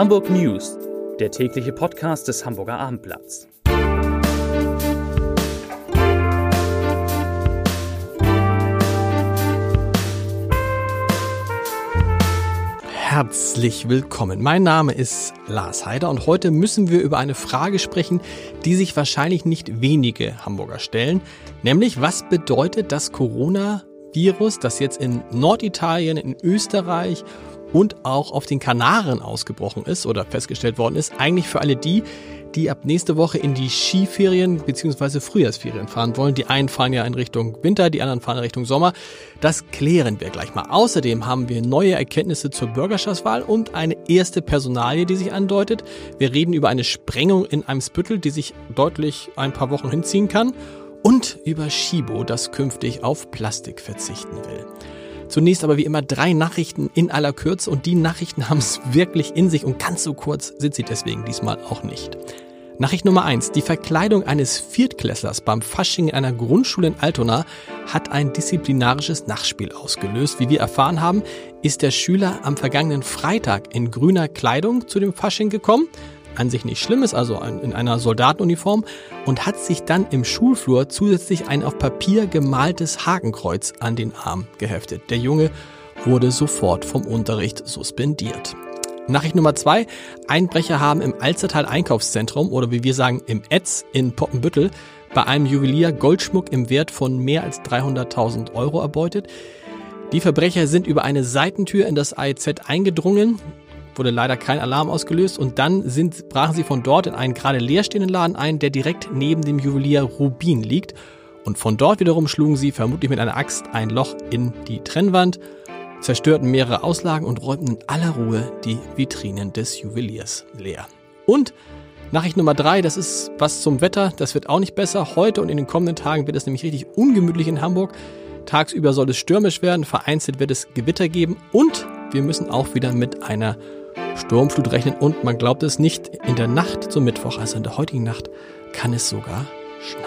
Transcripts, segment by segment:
Hamburg News, der tägliche Podcast des Hamburger Abendblatts. Herzlich willkommen. Mein Name ist Lars Heider und heute müssen wir über eine Frage sprechen, die sich wahrscheinlich nicht wenige Hamburger stellen, nämlich was bedeutet das Coronavirus, das jetzt in Norditalien, in Österreich und auch auf den Kanaren ausgebrochen ist oder festgestellt worden ist, eigentlich für alle die, die ab nächste Woche in die Skiferien bzw. Frühjahrsferien fahren wollen. Die einen fahren ja in Richtung Winter, die anderen fahren in Richtung Sommer. Das klären wir gleich mal. Außerdem haben wir neue Erkenntnisse zur Bürgerschaftswahl und eine erste Personalie, die sich andeutet. Wir reden über eine Sprengung in einem Spüttel, die sich deutlich ein paar Wochen hinziehen kann. Und über Shibo, das künftig auf Plastik verzichten will. Zunächst aber wie immer drei Nachrichten in aller Kürze und die Nachrichten haben es wirklich in sich und ganz so kurz sind sie deswegen diesmal auch nicht. Nachricht Nummer eins: Die Verkleidung eines Viertklässlers beim Fasching in einer Grundschule in Altona hat ein disziplinarisches Nachspiel ausgelöst. Wie wir erfahren haben, ist der Schüler am vergangenen Freitag in grüner Kleidung zu dem Fasching gekommen an sich nicht schlimm ist, also in einer Soldatenuniform, und hat sich dann im Schulflur zusätzlich ein auf Papier gemaltes Hakenkreuz an den Arm geheftet. Der Junge wurde sofort vom Unterricht suspendiert. Nachricht Nummer zwei. Einbrecher haben im Alstertal Einkaufszentrum oder wie wir sagen im Etz in Poppenbüttel bei einem Juwelier Goldschmuck im Wert von mehr als 300.000 Euro erbeutet. Die Verbrecher sind über eine Seitentür in das AEZ eingedrungen wurde leider kein Alarm ausgelöst und dann sind, brachen sie von dort in einen gerade leerstehenden Laden ein, der direkt neben dem Juwelier Rubin liegt. Und von dort wiederum schlugen sie vermutlich mit einer Axt ein Loch in die Trennwand, zerstörten mehrere Auslagen und räumten in aller Ruhe die Vitrinen des Juweliers leer. Und Nachricht Nummer drei, das ist was zum Wetter, das wird auch nicht besser. Heute und in den kommenden Tagen wird es nämlich richtig ungemütlich in Hamburg. Tagsüber soll es stürmisch werden, vereinzelt wird es Gewitter geben und wir müssen auch wieder mit einer Sturmflut rechnen und man glaubt es nicht, in der Nacht zum Mittwoch, also in der heutigen Nacht, kann es sogar schneien.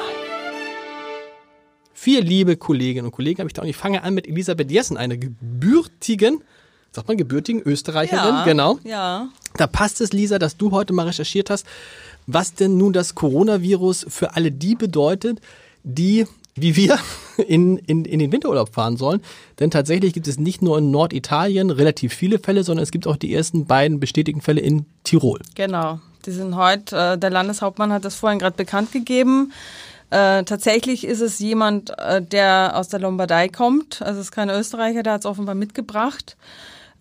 Vier liebe Kolleginnen und Kollegen habe ich da und ich fange an mit Elisabeth Jessen, einer gebürtigen, sagt man gebürtigen Österreicherin, ja, genau. Ja. Da passt es, Lisa, dass du heute mal recherchiert hast, was denn nun das Coronavirus für alle die bedeutet, die wie wir in, in, in den Winterurlaub fahren sollen. Denn tatsächlich gibt es nicht nur in Norditalien relativ viele Fälle, sondern es gibt auch die ersten beiden bestätigten Fälle in Tirol. Genau. Die sind heute, äh, der Landeshauptmann hat das vorhin gerade bekannt gegeben. Äh, tatsächlich ist es jemand, äh, der aus der Lombardei kommt. Also es ist kein Österreicher, der hat es offenbar mitgebracht.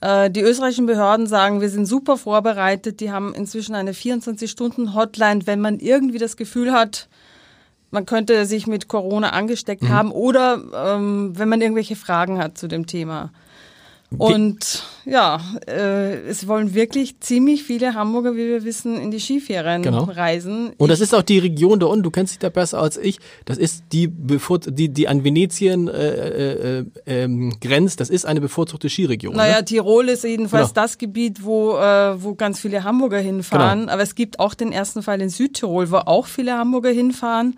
Äh, die österreichischen Behörden sagen, wir sind super vorbereitet. Die haben inzwischen eine 24-Stunden-Hotline, wenn man irgendwie das Gefühl hat, man könnte sich mit Corona angesteckt mhm. haben oder ähm, wenn man irgendwelche Fragen hat zu dem Thema. Und ja, äh, es wollen wirklich ziemlich viele Hamburger, wie wir wissen, in die Skiferien genau. reisen. Und das ist auch die Region da unten, du kennst dich da besser als ich. Das ist die, die, die an Venetien äh, äh, äh, grenzt, das ist eine bevorzugte Skiregion. Naja, ne? Tirol ist jedenfalls genau. das Gebiet, wo, äh, wo ganz viele Hamburger hinfahren. Genau. Aber es gibt auch den ersten Fall in Südtirol, wo auch viele Hamburger hinfahren.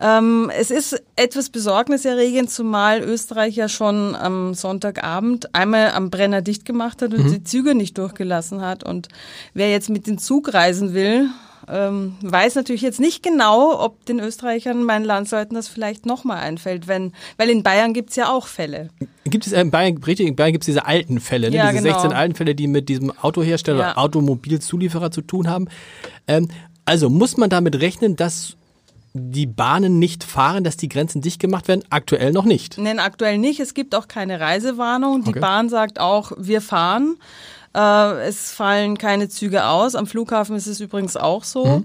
Ähm, es ist etwas besorgniserregend, zumal Österreich ja schon am Sonntagabend einmal am Brenner dicht gemacht hat und mhm. die Züge nicht durchgelassen hat. Und wer jetzt mit dem Zug reisen will, ähm, weiß natürlich jetzt nicht genau, ob den Österreichern, meinen Landsleuten, das vielleicht nochmal einfällt, wenn, weil in Bayern gibt's ja auch Fälle. Gibt es äh, in Bayern, in Bayern gibt's diese alten Fälle, ne? ja, diese genau. 16 alten Fälle, die mit diesem Autohersteller, ja. Automobilzulieferer zu tun haben. Ähm, also muss man damit rechnen, dass die Bahnen nicht fahren, dass die Grenzen dicht gemacht werden? Aktuell noch nicht. Nein, aktuell nicht. Es gibt auch keine Reisewarnung. Die okay. Bahn sagt auch, wir fahren. Äh, es fallen keine Züge aus. Am Flughafen ist es übrigens auch so. Mhm.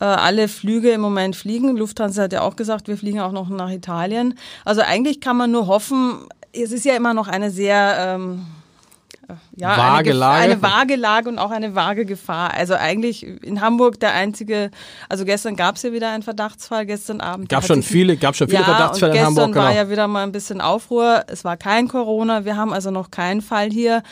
Äh, alle Flüge im Moment fliegen. Lufthansa hat ja auch gesagt, wir fliegen auch noch nach Italien. Also eigentlich kann man nur hoffen, es ist ja immer noch eine sehr ähm, ja, vage eine, Lage. eine vage Lage und auch eine vage Gefahr. Also eigentlich in Hamburg der einzige, also gestern gab es ja wieder einen Verdachtsfall, gestern Abend. Gab schon viele, gab schon viele ja, Verdachtsfälle in Hamburg. Gestern war genau. ja wieder mal ein bisschen Aufruhr. Es war kein Corona, wir haben also noch keinen Fall hier.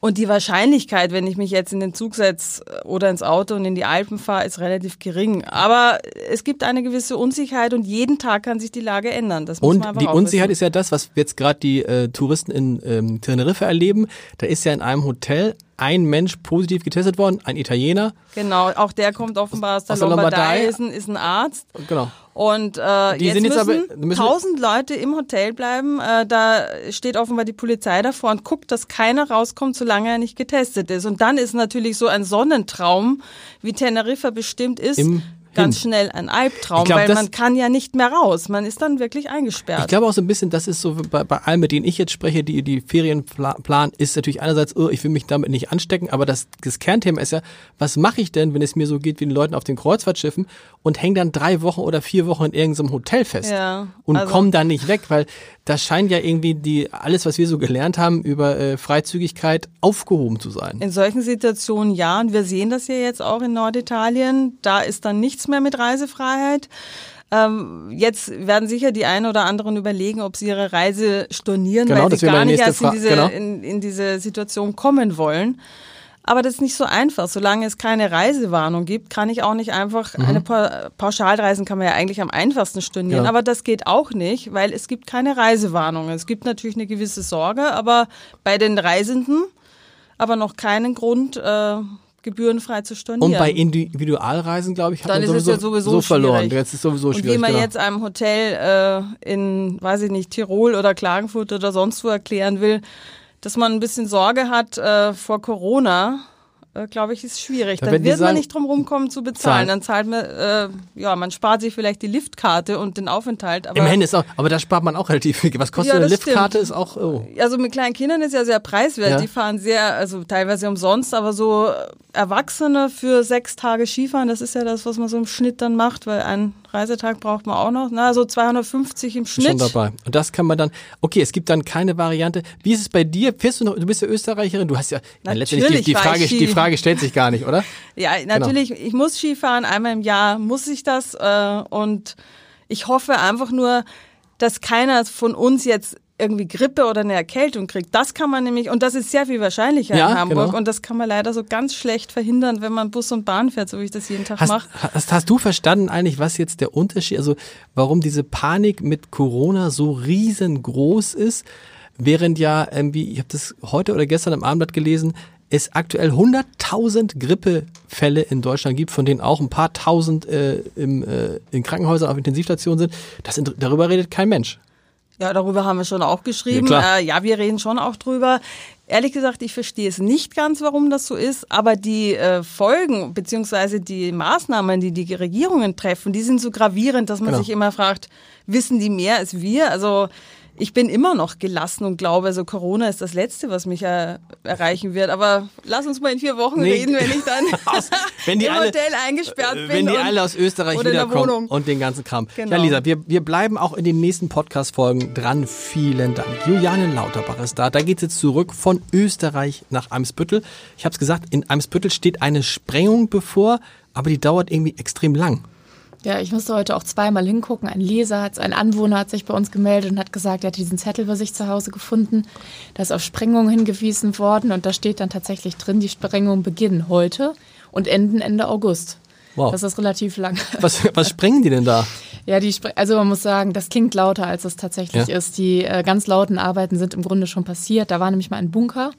Und die Wahrscheinlichkeit, wenn ich mich jetzt in den Zug setze oder ins Auto und in die Alpen fahre, ist relativ gering. Aber es gibt eine gewisse Unsicherheit und jeden Tag kann sich die Lage ändern. Das muss und man die Unsicherheit wissen. ist ja das, was jetzt gerade die äh, Touristen in ähm, Teneriffa erleben. Da ist ja in einem Hotel ein Mensch positiv getestet worden, ein Italiener. Genau, auch der kommt offenbar aus der, Aus der Lombardei, Lombardei. Ist, ein, ist ein Arzt. Genau. Und äh, Die jetzt sind jetzt müssen, aber- müssen- tausend Leute im Hotel bleiben. Äh, da steht offenbar die Polizei davor und guckt, dass keiner rauskommt, solange er nicht getestet ist. Und dann ist natürlich so ein Sonnentraum, wie Teneriffa bestimmt ist, Im ganz schnell ein Albtraum, glaub, weil man kann ja nicht mehr raus. Man ist dann wirklich eingesperrt. Ich glaube auch so ein bisschen, das ist so bei, bei allen, mit denen ich jetzt spreche, die die Ferien pla- planen, ist natürlich einerseits, oh, ich will mich damit nicht anstecken, aber das, das Kernthema ist ja, was mache ich denn, wenn es mir so geht wie den Leuten auf den Kreuzfahrtschiffen und hänge dann drei Wochen oder vier Wochen in irgendeinem Hotel fest Ja, und also- komme dann nicht weg, weil das scheint ja irgendwie die alles, was wir so gelernt haben über äh, Freizügigkeit, aufgehoben zu sein. In solchen Situationen ja, und wir sehen das ja jetzt auch in Norditalien. Da ist dann nichts mehr mit Reisefreiheit. Ähm, jetzt werden sicher die einen oder anderen überlegen, ob sie ihre Reise stornieren, Genau, weil sie gar nicht erst in diese, genau. in, in diese Situation kommen wollen. Aber das ist nicht so einfach. Solange es keine Reisewarnung gibt, kann ich auch nicht einfach Mhm. eine pa Pauschalreisen kann man ja eigentlich am einfachsten stornieren. Ja. Aber das geht auch nicht, weil es gibt keine Reisewarnung. Es gibt natürlich eine gewisse Sorge, aber bei den Reisenden aber noch keinen Grund, äh, gebührenfrei zu stornieren. Und bei Individualreisen, glaube ich, hat Dann man ist es sowieso, ja sowieso so verloren. schwierig. Jetzt ist sowieso und schwierig. wie man genau. jetzt einem Hotel äh, in, weiß ich nicht, Tirol oder Klagenfurt oder sonst wo erklären will, dass man ein bisschen Sorge hat äh, vor Corona, äh, glaube ich, ist schwierig. Da Dann wird man nicht drum rumkommen zu zahlen. bezahlen. Dann zahlt man, äh, ja, man spart sich vielleicht die Liftkarte und den Aufenthalt. Aber Immerhin ist auch, aber da spart man auch relativ viel. Was kostet Ja, eine Liftkarte? stimmt. Ist auch, oh. also mit kleinen Kindern ist ja sehr preiswert. Ja. Die fahren sehr, also teilweise umsonst, aber so Erwachsene für sechs Tage Skifahren, das ist ja das, was man so im Schnitt dann macht, weil einen Reisetag braucht man auch noch. Na, so 250 im Schnitt. Schon dabei. Und das kann man dann, okay, es gibt dann keine Variante. Wie ist es bei dir? Fährst du noch, du bist ja Österreicherin, du hast ja, ja letztendlich die, die, Frage, die Frage stellt sich gar nicht, oder? Ja, natürlich, ich muss Skifahren, einmal im Jahr muss ich das äh, und ich hoffe einfach nur, dass keiner von uns jetzt irgendwie Grippe oder eine Erkältung kriegt. Das kann man nämlich, und das ist sehr viel wahrscheinlicher Ja, in Hamburg genau. und das kann man leider so ganz schlecht verhindern, wenn man Bus und Bahn fährt, so wie ich das jeden Tag Hast, mache. hast, hast du verstanden eigentlich, was jetzt der Unterschied, also warum diese Panik mit Corona so riesengroß ist, während ja irgendwie, ich habe das heute oder gestern im Abendblatt gelesen, es aktuell 100.000 Grippefälle in Deutschland gibt, von denen auch ein paar tausend äh, im, äh, in Krankenhäusern auf Intensivstationen sind. Das, sind- darüber redet kein Mensch. Ja, darüber haben wir schon auch geschrieben. Ja, äh, ja wir reden schon auch drüber. Ehrlich gesagt, ich verstehe es nicht ganz, warum das so ist, aber die äh, Folgen beziehungsweise die Maßnahmen, die die Regierungen treffen, die sind so gravierend, dass man Genau. sich immer fragt, wissen die mehr als wir? Also ich bin immer noch gelassen und glaube, also Corona ist das Letzte, was mich äh, erreichen wird. Aber lass uns mal in vier Wochen Nee. reden, wenn ich dann Aus- wenn im alle- Hotel eingesperrt bin. Wenn die alle aus Österreich wiederkommen Wohnung. und den ganzen Kram. Genau. Ja, Lisa, wir, wir bleiben auch in den nächsten Podcast-Folgen dran. Vielen Dank. Juliane Lauterbach ist da. Da geht's jetzt zurück von Österreich nach Eimsbüttel. Ich habe es gesagt, in Eimsbüttel steht eine Sprengung bevor, aber die dauert irgendwie extrem lang. Ja, ich musste heute auch zweimal hingucken. Ein Leser, hat, ein Anwohner hat sich bei uns gemeldet und hat gesagt, er hat diesen Zettel bei sich zu Hause gefunden. Da ist auf Sprengungen hingewiesen worden und da steht dann tatsächlich drin, die Sprengungen beginnen heute und enden Ende August. Wow. Das ist relativ lang. Was, was sprengen die denn da? Ja, die, also man muss sagen, das klingt lauter, als es tatsächlich Ja. ist. Die äh, ganz lauten Arbeiten sind im Grunde schon passiert. Da war nämlich mal ein Bunker,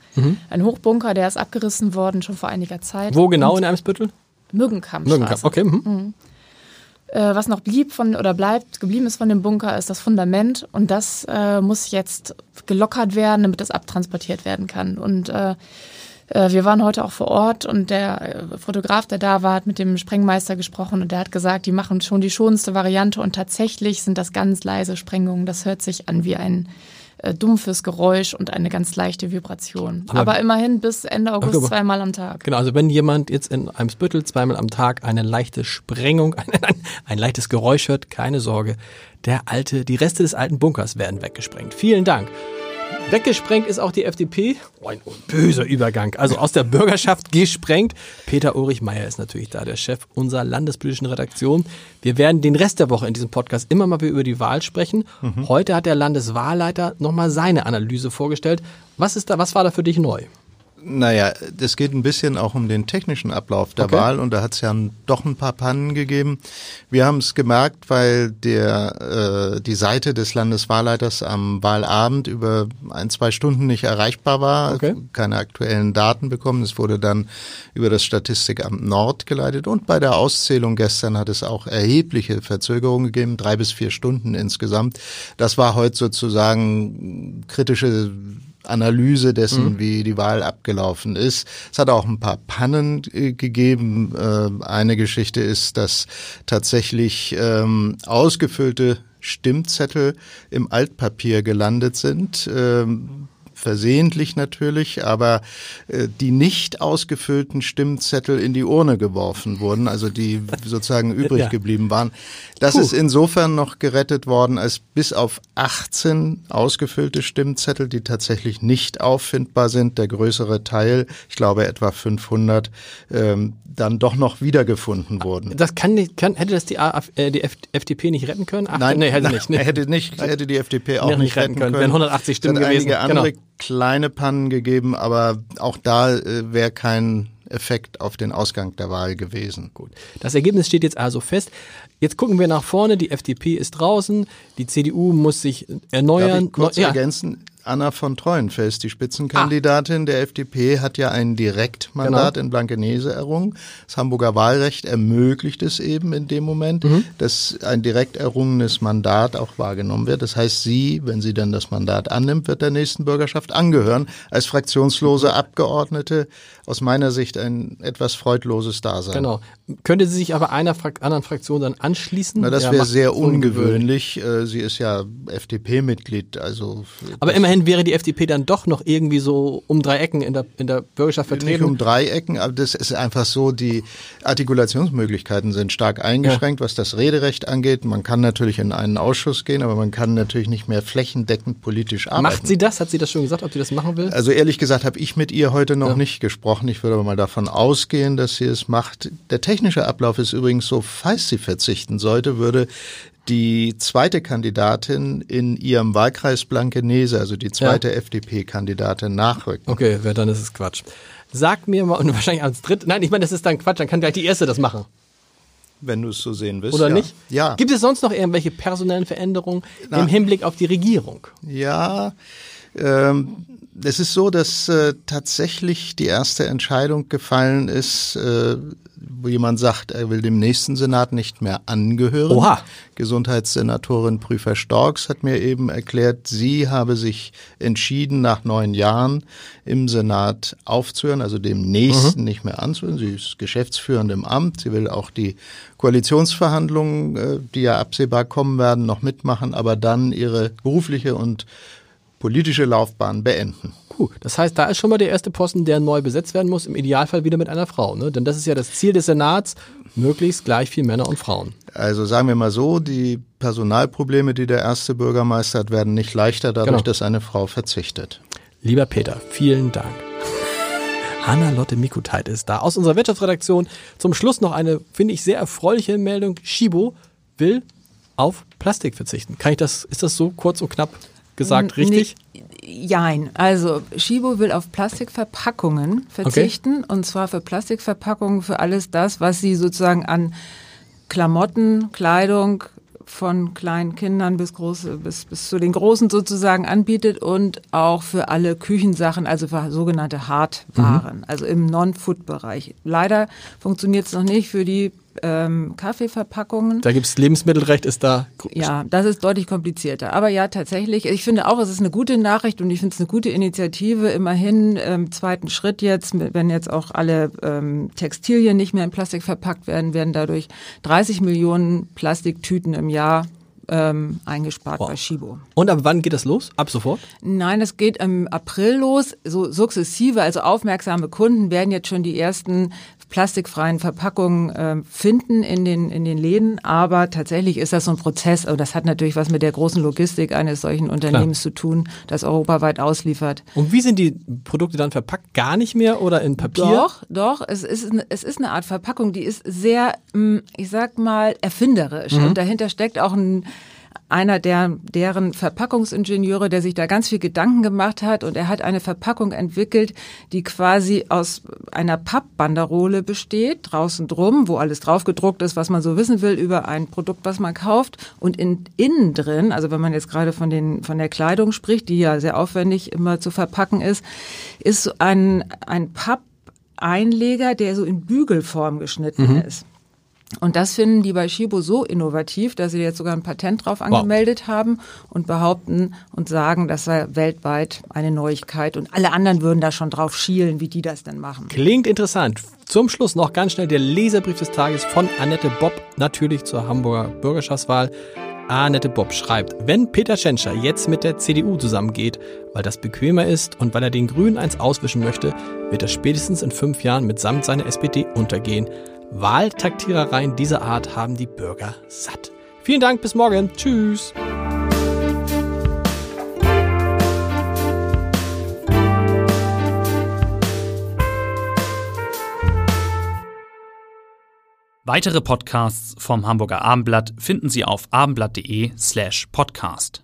ein Hochbunker, der ist abgerissen worden schon vor einiger Zeit. Wo genau in Eimsbüttel? Müggenkammstraße. Nirgendwo. Okay. Mhm. Äh, was noch blieb von oder bleibt, geblieben ist von dem Bunker, ist das Fundament und das äh, muss jetzt gelockert werden, damit es abtransportiert werden kann. Und äh, äh, wir waren heute auch vor Ort und der äh, Fotograf, der da war, hat mit dem Sprengmeister gesprochen und der hat gesagt, die machen schon die schonendste Variante und tatsächlich sind das ganz leise Sprengungen. Das hört sich an wie ein äh, dumpfes Geräusch und eine ganz leichte Vibration. Aber- Aber, immerhin bis Ende August aber- zweimal am Tag. Genau, also wenn jemand jetzt in Eimsbüttel zweimal am Tag eine leichte Sprengung, ein, ein, ein leichtes Geräusch hört, keine Sorge. Der alte, die Reste des alten Bunkers werden weggesprengt. Vielen Dank. Weggesprengt ist auch die FDP. Oh, ein böser Übergang. Also aus der Bürgerschaft gesprengt. Peter Ulrich Meyer ist natürlich da, der Chef unserer landespolitischen Redaktion. Wir werden den Rest der Woche in diesem Podcast immer mal wieder über die Wahl sprechen. Heute hat der Landeswahlleiter nochmal seine Analyse vorgestellt. Was ist da, was war da für dich neu? Naja, das geht ein bisschen auch um den technischen Ablauf der Okay. Wahl und da hat es ja doch ein paar Pannen gegeben. Wir haben es gemerkt, weil der äh, die Seite des Landeswahlleiters am Wahlabend über ein, zwei Stunden nicht erreichbar war, Okay. keine aktuellen Daten bekommen. Es wurde dann über das Statistikamt Nord geleitet und bei der Auszählung gestern hat es auch erhebliche Verzögerungen gegeben, drei bis vier Stunden insgesamt. Das war heute sozusagen kritische Analyse dessen, wie die Wahl abgelaufen ist. Es hat auch ein paar Pannen äh, gegeben. Äh, eine Geschichte ist, dass tatsächlich ähm, ausgefüllte Stimmzettel im Altpapier gelandet sind. Ähm, versehentlich natürlich, aber äh, die nicht ausgefüllten Stimmzettel in die Urne geworfen wurden, also die sozusagen übrig Ja. geblieben waren. Das Puh. ist insofern noch gerettet worden, als bis auf 18 ausgefüllte Stimmzettel, die tatsächlich nicht auffindbar sind, der größere Teil, ich glaube etwa 500, ähm, dann doch noch wiedergefunden wurden. Das kann nicht, kann, hätte das die, AF, äh, die FDP nicht retten können? Ach, nee, hätte nicht. Nee. Hätte nicht, hätte die FDP auch Wäre nicht retten können. Wären 180 Stimmen gewesen. einige andere Genau. Kleine Pannen gegeben, aber auch da äh, wäre kein Effekt auf den Ausgang der Wahl gewesen. Gut. Das Ergebnis steht jetzt also fest. Jetzt gucken wir nach vorne. Die FDP ist draußen. Die CDU muss sich erneuern. Darf ich kurz ja. ergänzen? Anna von Treuenfels, die Spitzenkandidatin der FDP, hat ja ein Direktmandat Genau. in Blankenese errungen. Das Hamburger Wahlrecht ermöglicht es eben in dem Moment, Mhm. dass ein direkt errungenes Mandat auch wahrgenommen wird. Das heißt, sie, wenn sie dann das Mandat annimmt, wird der nächsten Bürgerschaft angehören. Als fraktionslose Abgeordnete aus meiner Sicht ein etwas freudloses Dasein. Genau. Könnte sie sich aber einer Frak anderen Fraktion dann anschließen? Na, das Ja, wäre sehr ungewöhnlich. Äh, Sie ist ja FDP-Mitglied, also Aber immerhin wäre die FDP dann doch noch irgendwie so um drei Ecken in der, in der Bürgerschaft Nicht vertreten. um Dreiecken, aber das ist einfach so, die Artikulationsmöglichkeiten sind stark eingeschränkt, was das Rederecht angeht. Man kann natürlich in einen Ausschuss gehen, aber man kann natürlich nicht mehr flächendeckend politisch arbeiten. Macht sie das? Hat sie das schon gesagt, ob sie das machen will? Also ehrlich gesagt habe ich mit ihr heute noch Ja. nicht gesprochen. Ich würde aber mal davon ausgehen, dass sie es macht. Der technische Ablauf ist übrigens so, falls sie verzichten sollte, würde die zweite Kandidatin in ihrem Wahlkreis Blankenese, also die zweite FDP-Kandidatin, nachrücken. Okay, wer dann ist es Quatsch. Sag mir mal, und wahrscheinlich als dritt, nein, ich meine, das ist dann Quatsch, dann kann gleich die erste das machen. Wenn du es so sehen willst. Oder ja. nicht? Ja. Gibt es sonst noch irgendwelche personellen Veränderungen Na. im Hinblick auf die Regierung? Ja, ähm, es ist so, dass äh, tatsächlich die erste Entscheidung gefallen ist, äh, wo jemand sagt, er will dem nächsten Senat nicht mehr angehören. Oha. Gesundheitssenatorin Prüfer Storks hat mir eben erklärt, sie habe sich entschieden, nach neun Jahren im Senat aufzuhören, also dem nächsten nicht mehr anzuhören. Sie ist geschäftsführend im Amt. Sie will auch die Koalitionsverhandlungen, äh, die ja absehbar kommen werden, noch mitmachen, aber dann ihre berufliche und politische Laufbahn beenden. Puh, das heißt, da ist schon mal der erste Posten, der neu besetzt werden muss, im Idealfall wieder mit einer Frau. Ne? Denn das ist ja das Ziel des Senats, möglichst gleich viel Männer und Frauen. Also sagen wir mal so, die Personalprobleme, die der erste Bürgermeister hat, werden nicht leichter dadurch, Genau. dass eine Frau verzichtet. Lieber Peter, vielen Dank. Hanna-Lotte Mikuteit ist da aus unserer Wirtschaftsredaktion. Zum Schluss noch eine, finde ich, sehr erfreuliche Meldung. Shibo will auf Plastik verzichten. Kann ich das, ist das so kurz und knapp gesagt richtig? Nee, jein. Also Shibo will auf Plastikverpackungen verzichten und zwar für Plastikverpackungen für alles das, was sie sozusagen an Klamotten, Kleidung von kleinen Kindern bis große bis bis zu den großen sozusagen anbietet und auch für alle Küchensachen, also für sogenannte Hardwaren, also im Non-Food-Bereich. Leider funktioniert es noch nicht für die ähm, Kaffeeverpackungen. Da gibt's Lebensmittelrecht, ist da. Ja, das ist deutlich komplizierter. Aber ja, tatsächlich, ich finde auch, es ist eine gute Nachricht und ich finde es eine gute Initiative. Immerhin im zweiten Schritt jetzt, wenn jetzt auch alle ähm, Textilien nicht mehr in Plastik verpackt werden, werden dadurch 30 Millionen Plastiktüten im Jahr ähm, eingespart bei Shibo. Und ab wann geht das los? Ab sofort? Nein, das geht im April los. So sukzessive, also aufmerksame Kunden werden jetzt schon die ersten plastikfreien Verpackungen äh, finden in den, in den Läden. Aber tatsächlich ist das so ein Prozess. Und das hat natürlich was mit der großen Logistik eines solchen Unternehmens zu tun, das europaweit ausliefert. Und wie sind die Produkte dann verpackt? Gar nicht mehr oder in Papier? Doch, doch. Es ist, eine- es ist eine Art Verpackung, die ist sehr, mm, ich sag mal, erfinderisch. Und dahinter steckt auch ein, einer der, deren Verpackungsingenieure, der sich da ganz viel Gedanken gemacht hat und er hat eine Verpackung entwickelt, die quasi aus einer Pappbanderole besteht, draußen drum, wo alles drauf gedruckt ist, was man so wissen will über ein Produkt, was man kauft und in, innen drin, also wenn man jetzt gerade von den, von der Kleidung spricht, die ja sehr aufwendig immer zu verpacken ist, ist so ein, ein Pappeinleger, der so in Bügelform geschnitten mhm. ist. Und das finden die bei Shibo so innovativ, dass sie jetzt sogar ein Patent drauf angemeldet wow. haben und behaupten und sagen, das sei weltweit eine Neuigkeit und alle anderen würden da schon drauf schielen, wie die das denn machen. Klingt interessant. Zum Schluss noch ganz schnell der Leserbrief des Tages von Annette Bob, natürlich zur Hamburger Bürgerschaftswahl. Annette Bob schreibt, wenn Peter Tschentscher jetzt mit der CDU zusammengeht, weil das bequemer ist und weil er den Grünen eins auswischen möchte, wird er spätestens in fünf Jahren mitsamt seiner SPD untergehen. Wahltaktierereien dieser Art haben die Bürger satt. Vielen Dank, bis morgen. Tschüss. Weitere Podcasts vom Hamburger Abendblatt finden Sie auf abendblatt.de slash podcast.